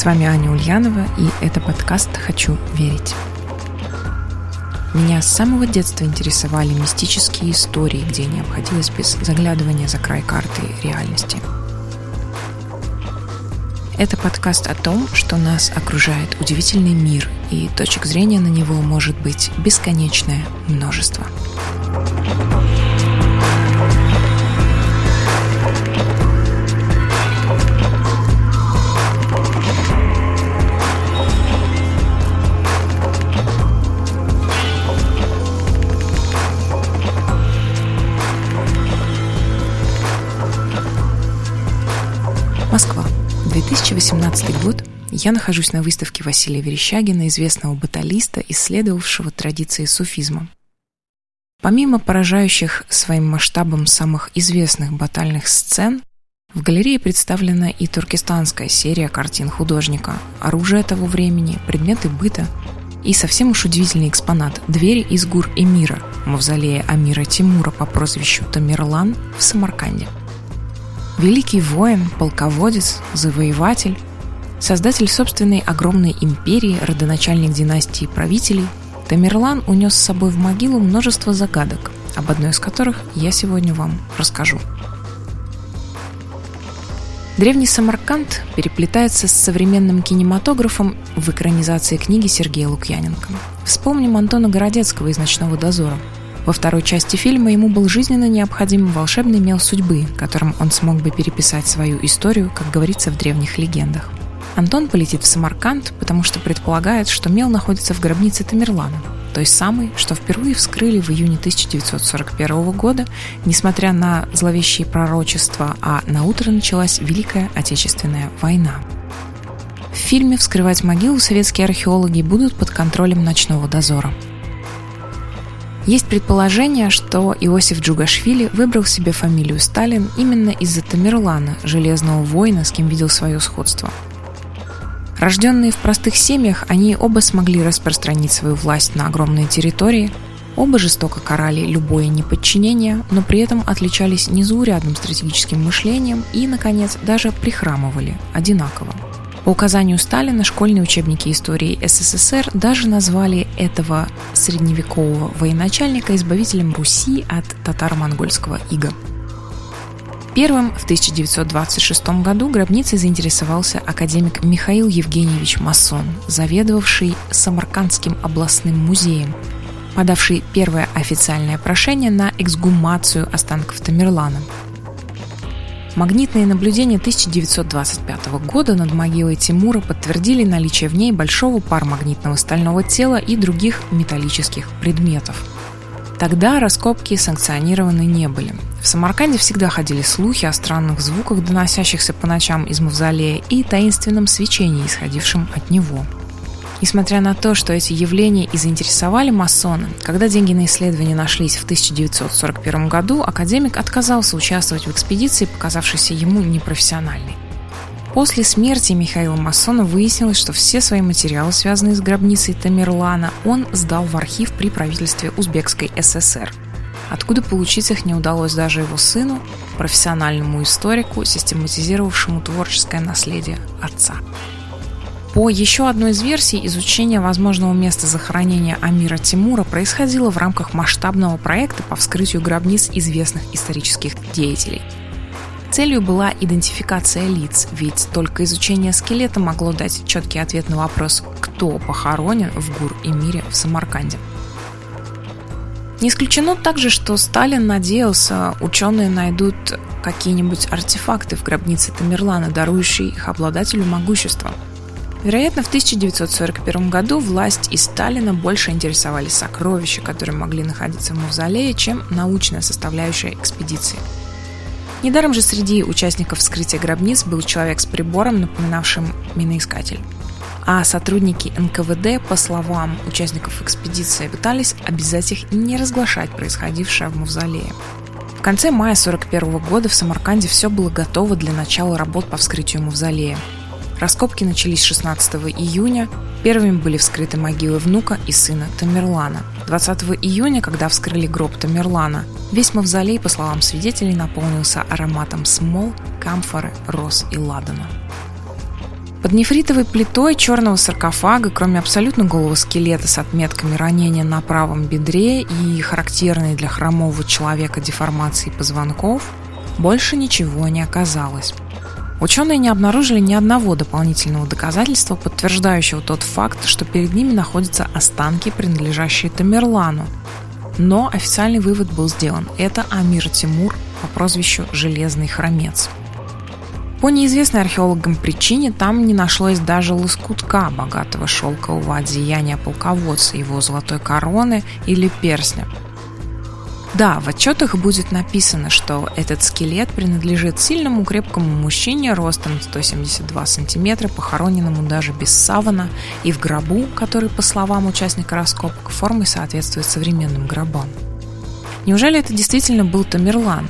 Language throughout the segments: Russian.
С вами Аня Ульянова, и это подкаст «Хочу верить». Меня с самого детства интересовали мистические истории, где не обходилось без заглядывания за край карты реальности. Это подкаст о том, что нас окружает удивительный мир, и точек зрения на него может быть бесконечное множество. Москва. 2018 год. Я нахожусь на выставке Василия Верещагина, известного баталиста, исследовавшего традиции суфизма. Помимо поражающих своим масштабом самых известных батальных сцен, в галерее представлена и туркестанская серия картин художника, оружие того времени, предметы быта и совсем уж удивительный экспонат – двери из гур Эмира, мавзолея Амира Тимура по прозвищу Тамерлан в Самарканде – Великий воин, полководец, завоеватель, создатель собственной огромной империи, родоначальник династии правителей, Тамерлан унес с собой в могилу множество загадок, об одной из которых я сегодня вам расскажу. Древний Самарканд переплетается с современным кинематографом в экранизации книги Сергея Лукьяненко. Вспомним Антона Городецкого из «Ночного дозора», во второй части фильма ему был жизненно необходим волшебный мел судьбы, которым он смог бы переписать свою историю, как говорится в древних легендах. Антон полетит в Самарканд, потому что предполагает, что мел находится в гробнице Тамерлана, той самой, что впервые вскрыли в июне 1941 года, несмотря на зловещие пророчества, а на утро началась Великая Отечественная война. В фильме «Вскрывать могилу» советские археологи будут под контролем ночного дозора – есть предположение, что Иосиф Джугашвили выбрал себе фамилию Сталин именно из-за Тамерлана, железного воина, с кем видел свое сходство. Рожденные в простых семьях, они оба смогли распространить свою власть на огромные территории, оба жестоко карали любое неподчинение, но при этом отличались незаурядным стратегическим мышлением и, наконец, даже прихрамывали одинаково. По указанию Сталина школьные учебники истории СССР даже назвали этого средневекового военачальника избавителем Руси от татаро-монгольского ига. Первым в 1926 году гробницей заинтересовался академик Михаил Евгеньевич Масон, заведовавший Самаркандским областным музеем, подавший первое официальное прошение на эксгумацию останков Тамерлана – Магнитные наблюдения 1925 года над могилой Тимура подтвердили наличие в ней большого парамагнитного стального тела и других металлических предметов. Тогда раскопки санкционированы не были. В Самарканде всегда ходили слухи о странных звуках, доносящихся по ночам из мавзолея, и таинственном свечении, исходившем от него – Несмотря на то, что эти явления и заинтересовали масоны, когда деньги на исследование нашлись в 1941 году, академик отказался участвовать в экспедиции, показавшейся ему непрофессиональной. После смерти Михаила Масона выяснилось, что все свои материалы, связанные с гробницей Тамерлана, он сдал в архив при правительстве Узбекской ССР. Откуда получить их не удалось даже его сыну, профессиональному историку, систематизировавшему творческое наследие отца. По еще одной из версий, изучение возможного места захоронения Амира Тимура происходило в рамках масштабного проекта по вскрытию гробниц известных исторических деятелей. Целью была идентификация лиц, ведь только изучение скелета могло дать четкий ответ на вопрос, кто похоронен в Гур-Эмире в Самарканде. Не исключено также, что Сталин надеялся, ученые найдут какие-нибудь артефакты в гробнице Тамерлана, дарующие их обладателю могущества – Вероятно, в 1941 году власть и Сталина больше интересовали сокровища, которые могли находиться в мавзолее, чем научная составляющая экспедиции. Недаром же среди участников вскрытия гробниц был человек с прибором, напоминавшим миноискатель. А сотрудники НКВД, по словам участников экспедиции, пытались обязать их не разглашать происходившее в мавзолее. В конце мая 1941 года в Самарканде все было готово для начала работ по вскрытию мавзолея. Раскопки начались 16 июня. Первыми были вскрыты могилы внука и сына Тамерлана. 20 июня, когда вскрыли гроб Тамерлана, весь мавзолей, по словам свидетелей, наполнился ароматом смол, камфоры, роз и ладана. Под нефритовой плитой черного саркофага, кроме абсолютно голого скелета с отметками ранения на правом бедре и характерной для хромого человека деформации позвонков, больше ничего не оказалось. Ученые не обнаружили ни одного дополнительного доказательства, подтверждающего тот факт, что перед ними находятся останки, принадлежащие Тамерлану. Но официальный вывод был сделан. Это Амир Тимур по прозвищу «Железный хромец». По неизвестной археологам причине там не нашлось даже лоскутка богатого шелкового одеяния полководца, его золотой короны или перстня – да, в отчетах будет написано, что этот скелет принадлежит сильному крепкому мужчине ростом 172 сантиметра, похороненному даже без савана и в гробу, который, по словам участника раскопок, формой соответствует современным гробам. Неужели это действительно был Тамерлан?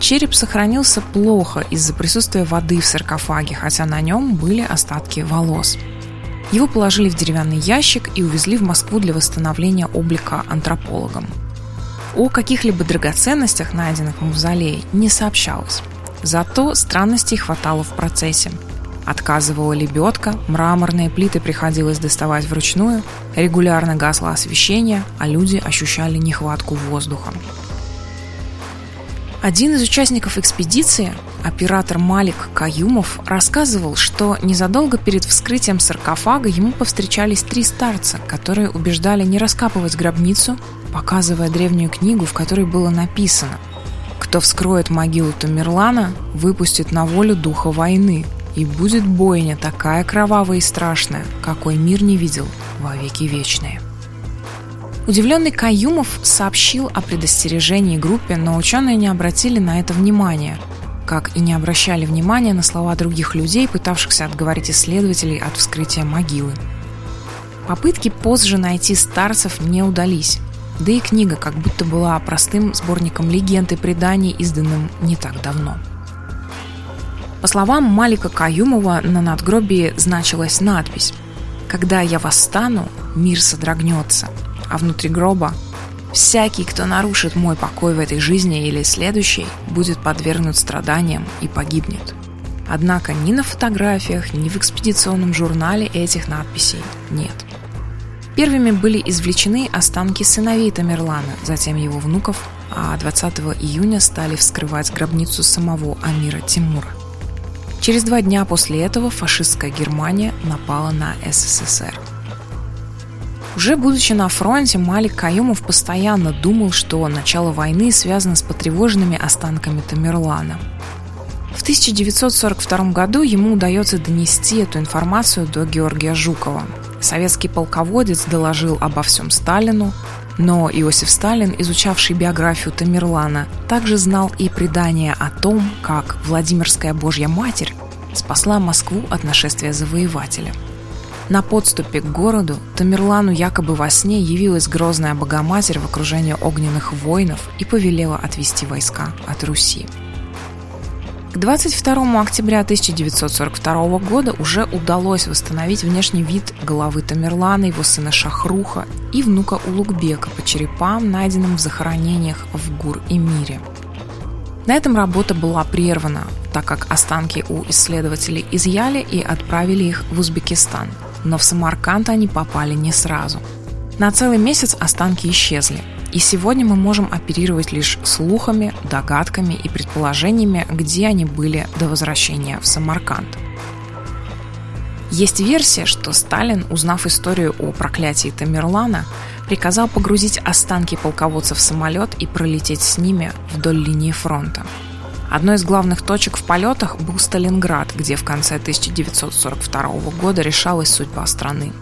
Череп сохранился плохо из-за присутствия воды в саркофаге, хотя на нем были остатки волос. Его положили в деревянный ящик и увезли в Москву для восстановления облика антропологам – о каких-либо драгоценностях, найденных в мавзолее, не сообщалось. Зато странностей хватало в процессе. Отказывала лебедка, мраморные плиты приходилось доставать вручную, регулярно гасло освещение, а люди ощущали нехватку воздуха. Один из участников экспедиции, оператор Малик Каюмов, рассказывал, что незадолго перед вскрытием саркофага ему повстречались три старца, которые убеждали не раскапывать гробницу, показывая древнюю книгу, в которой было написано «Кто вскроет могилу Тамерлана, выпустит на волю духа войны, и будет бойня такая кровавая и страшная, какой мир не видел во веки вечные». Удивленный Каюмов сообщил о предостережении группе, но ученые не обратили на это внимания, как и не обращали внимания на слова других людей, пытавшихся отговорить исследователей от вскрытия могилы. Попытки позже найти старцев не удались. Да и книга как будто была простым сборником легенд и преданий, изданным не так давно. По словам Малика Каюмова, на надгробии значилась надпись «Когда я восстану, мир содрогнется, а внутри гроба всякий, кто нарушит мой покой в этой жизни или следующей, будет подвергнут страданиям и погибнет». Однако ни на фотографиях, ни в экспедиционном журнале этих надписей нет. Первыми были извлечены останки сыновей Тамерлана, затем его внуков, а 20 июня стали вскрывать гробницу самого Амира Тимура. Через два дня после этого фашистская Германия напала на СССР. Уже будучи на фронте, Малик Каюмов постоянно думал, что начало войны связано с потревоженными останками Тамерлана. В 1942 году ему удается донести эту информацию до Георгия Жукова, Советский полководец доложил обо всем Сталину, но Иосиф Сталин, изучавший биографию Тамерлана, также знал и предание о том, как Владимирская Божья Матерь спасла Москву от нашествия завоевателя. На подступе к городу Тамерлану якобы во сне явилась грозная Богоматерь в окружении огненных воинов и повелела отвести войска от Руси. К 22 октября 1942 года уже удалось восстановить внешний вид головы Тамерлана, его сына Шахруха и внука Улугбека по черепам, найденным в захоронениях в Гур и Мире. На этом работа была прервана, так как останки у исследователей изъяли и отправили их в Узбекистан. Но в Самарканд они попали не сразу. На целый месяц останки исчезли – и сегодня мы можем оперировать лишь слухами, догадками и предположениями, где они были до возвращения в Самарканд. Есть версия, что Сталин, узнав историю о проклятии Тамерлана, приказал погрузить останки полководца в самолет и пролететь с ними вдоль линии фронта. Одной из главных точек в полетах был Сталинград, где в конце 1942 года решалась судьба страны.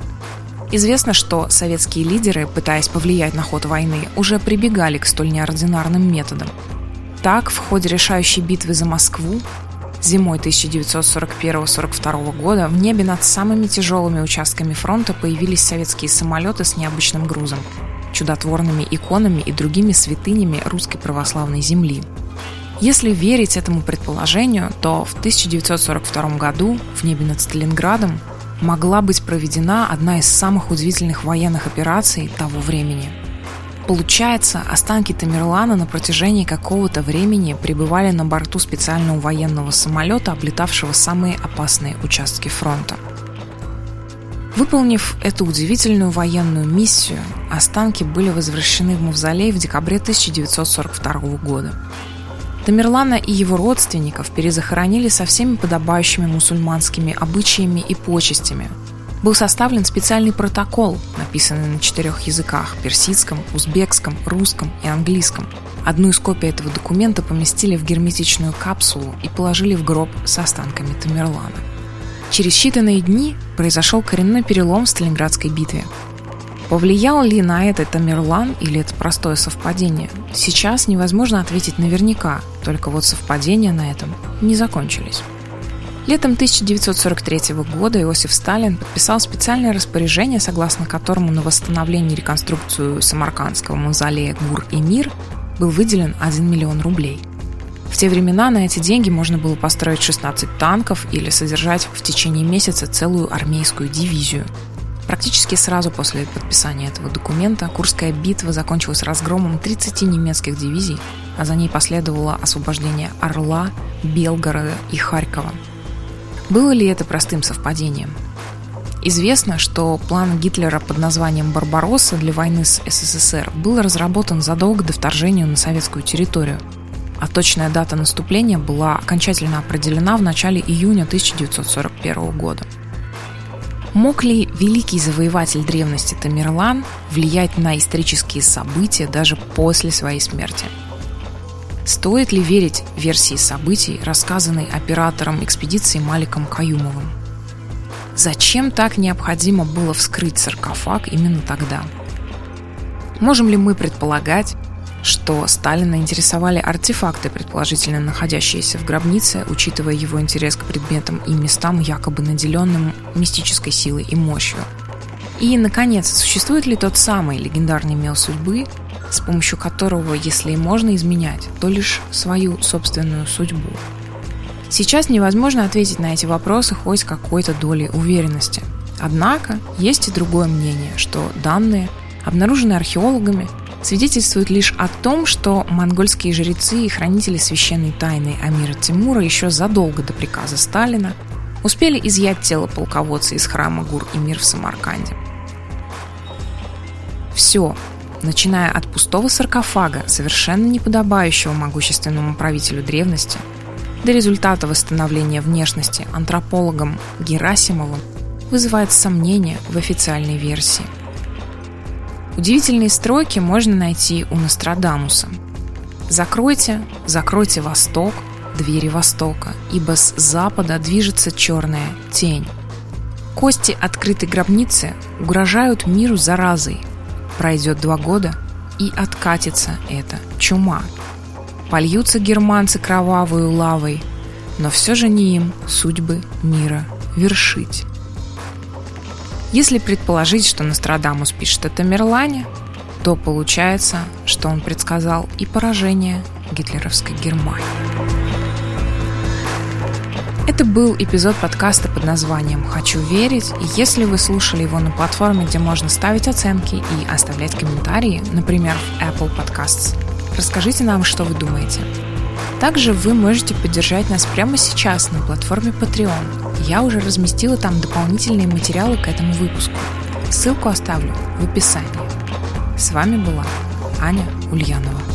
Известно, что советские лидеры, пытаясь повлиять на ход войны, уже прибегали к столь неординарным методам. Так, в ходе решающей битвы за Москву зимой 1941-42 года в небе над самыми тяжелыми участками фронта появились советские самолеты с необычным грузом, чудотворными иконами и другими святынями русской православной земли. Если верить этому предположению, то в 1942 году в небе над Сталинградом могла быть проведена одна из самых удивительных военных операций того времени. Получается, останки Тамерлана на протяжении какого-то времени пребывали на борту специального военного самолета, облетавшего самые опасные участки фронта. Выполнив эту удивительную военную миссию, останки были возвращены в мавзолей в декабре 1942 года. Тамерлана и его родственников перезахоронили со всеми подобающими мусульманскими обычаями и почестями. Был составлен специальный протокол, написанный на четырех языках – персидском, узбекском, русском и английском. Одну из копий этого документа поместили в герметичную капсулу и положили в гроб с останками Тамерлана. Через считанные дни произошел коренной перелом в Сталинградской битве. Повлиял ли на это Тамерлан или это простое совпадение? Сейчас невозможно ответить наверняка, только вот совпадения на этом не закончились. Летом 1943 года Иосиф Сталин подписал специальное распоряжение, согласно которому на восстановление и реконструкцию Самаркандского мавзолея «Гур и Мир» был выделен 1 миллион рублей – в те времена на эти деньги можно было построить 16 танков или содержать в течение месяца целую армейскую дивизию. Практически сразу после подписания этого документа Курская битва закончилась разгромом 30 немецких дивизий, а за ней последовало освобождение Орла, Белгорода и Харькова. Было ли это простым совпадением? Известно, что план Гитлера под названием «Барбаросса» для войны с СССР был разработан задолго до вторжения на советскую территорию – а точная дата наступления была окончательно определена в начале июня 1941 года. Мог ли великий завоеватель древности Тамерлан влиять на исторические события даже после своей смерти? Стоит ли верить версии событий, рассказанной оператором экспедиции Маликом Каюмовым? Зачем так необходимо было вскрыть саркофаг именно тогда? Можем ли мы предполагать, что Сталина интересовали артефакты, предположительно находящиеся в гробнице, учитывая его интерес к предметам и местам, якобы наделенным мистической силой и мощью. И, наконец, существует ли тот самый легендарный мел судьбы, с помощью которого, если и можно изменять, то лишь свою собственную судьбу? Сейчас невозможно ответить на эти вопросы хоть с какой-то долей уверенности. Однако есть и другое мнение, что данные, обнаруженные археологами, свидетельствует лишь о том, что монгольские жрецы и хранители священной тайны Амира Тимура еще задолго до приказа Сталина успели изъять тело полководца из храма Гур и Мир в Самарканде. Все, начиная от пустого саркофага, совершенно неподобающего могущественному правителю древности, до результата восстановления внешности антропологом Герасимовым, вызывает сомнения в официальной версии – Удивительные строки можно найти у Нострадамуса. «Закройте, закройте восток, двери востока, ибо с запада движется черная тень. Кости открытой гробницы угрожают миру заразой. Пройдет два года, и откатится эта чума. Польются германцы кровавую лавой, но все же не им судьбы мира вершить. Если предположить, что Нострадамус пишет о Тамерлане, то получается, что он предсказал и поражение гитлеровской Германии. Это был эпизод подкаста под названием «Хочу верить», и если вы слушали его на платформе, где можно ставить оценки и оставлять комментарии, например, в Apple Podcasts, расскажите нам, что вы думаете. Также вы можете поддержать нас прямо сейчас на платформе Patreon – я уже разместила там дополнительные материалы к этому выпуску. Ссылку оставлю в описании. С вами была Аня Ульянова.